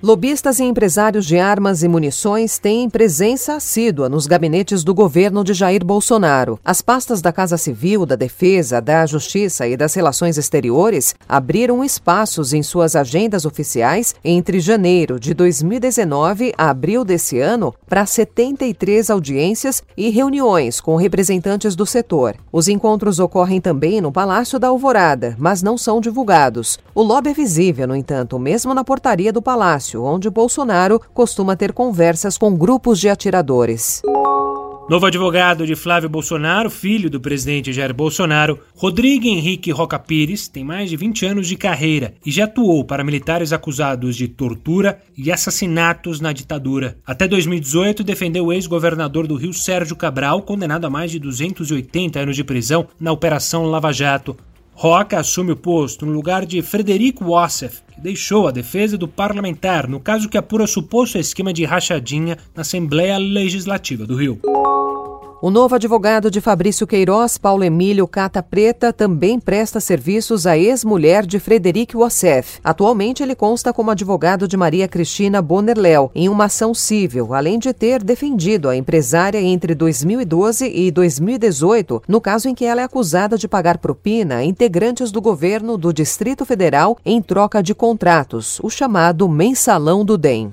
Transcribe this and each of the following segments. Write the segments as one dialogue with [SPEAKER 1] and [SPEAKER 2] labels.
[SPEAKER 1] Lobistas e empresários de armas e munições têm presença assídua nos gabinetes do governo de Jair Bolsonaro. As pastas da Casa Civil, da Defesa, da Justiça e das Relações Exteriores abriram espaços em suas agendas oficiais entre janeiro de 2019 a abril desse ano para 73 audiências e reuniões com representantes do setor. Os encontros ocorrem também no Palácio da Alvorada, mas não são divulgados. O lobby é visível, no entanto, mesmo na portaria do palácio Palácio, onde Bolsonaro costuma ter conversas com grupos de atiradores.
[SPEAKER 2] Novo advogado de Flávio Bolsonaro, filho do presidente Jair Bolsonaro, Rodrigo Henrique Roca Pires, tem mais de 20 anos de carreira e já atuou para militares acusados de tortura e assassinatos na ditadura. Até 2018, defendeu o ex-governador do Rio Sérgio Cabral, condenado a mais de 280 anos de prisão na Operação Lava Jato. Roca assume o posto no lugar de Frederico Wassef, que deixou a defesa do parlamentar no caso que apura suposto esquema de rachadinha na Assembleia Legislativa do Rio.
[SPEAKER 1] O novo advogado de Fabrício Queiroz, Paulo Emílio Cata Preta, também presta serviços à ex-mulher de Frederic Wassef. Atualmente, ele consta como advogado de Maria Cristina Bonnerléu em uma ação civil, além de ter defendido a empresária entre 2012 e 2018, no caso em que ela é acusada de pagar propina a integrantes do governo do Distrito Federal em troca de contratos, o chamado mensalão do DEM.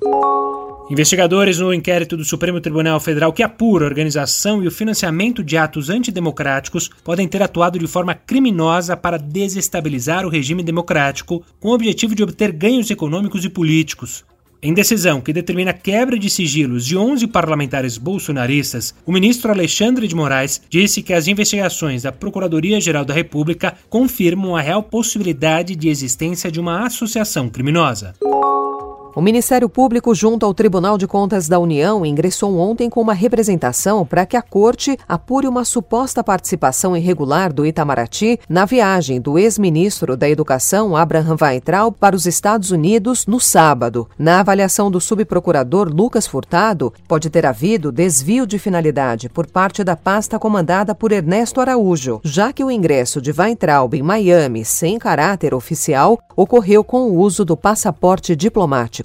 [SPEAKER 2] Investigadores no inquérito do Supremo Tribunal Federal que apura a organização e o financiamento de atos antidemocráticos podem ter atuado de forma criminosa para desestabilizar o regime democrático, com o objetivo de obter ganhos econômicos e políticos. Em decisão que determina a quebra de sigilos de 11 parlamentares bolsonaristas, o ministro Alexandre de Moraes disse que as investigações da Procuradoria-Geral da República confirmam a real possibilidade de existência de uma associação criminosa.
[SPEAKER 1] O Ministério Público, junto ao Tribunal de Contas da União, ingressou ontem com uma representação para que a Corte apure uma suposta participação irregular do Itamaraty na viagem do ex-ministro da Educação, Abraham Weintraub, para os Estados Unidos no sábado. Na avaliação do subprocurador Lucas Furtado, pode ter havido desvio de finalidade por parte da pasta comandada por Ernesto Araújo, já que o ingresso de Weintraub em Miami sem caráter oficial ocorreu com o uso do passaporte diplomático.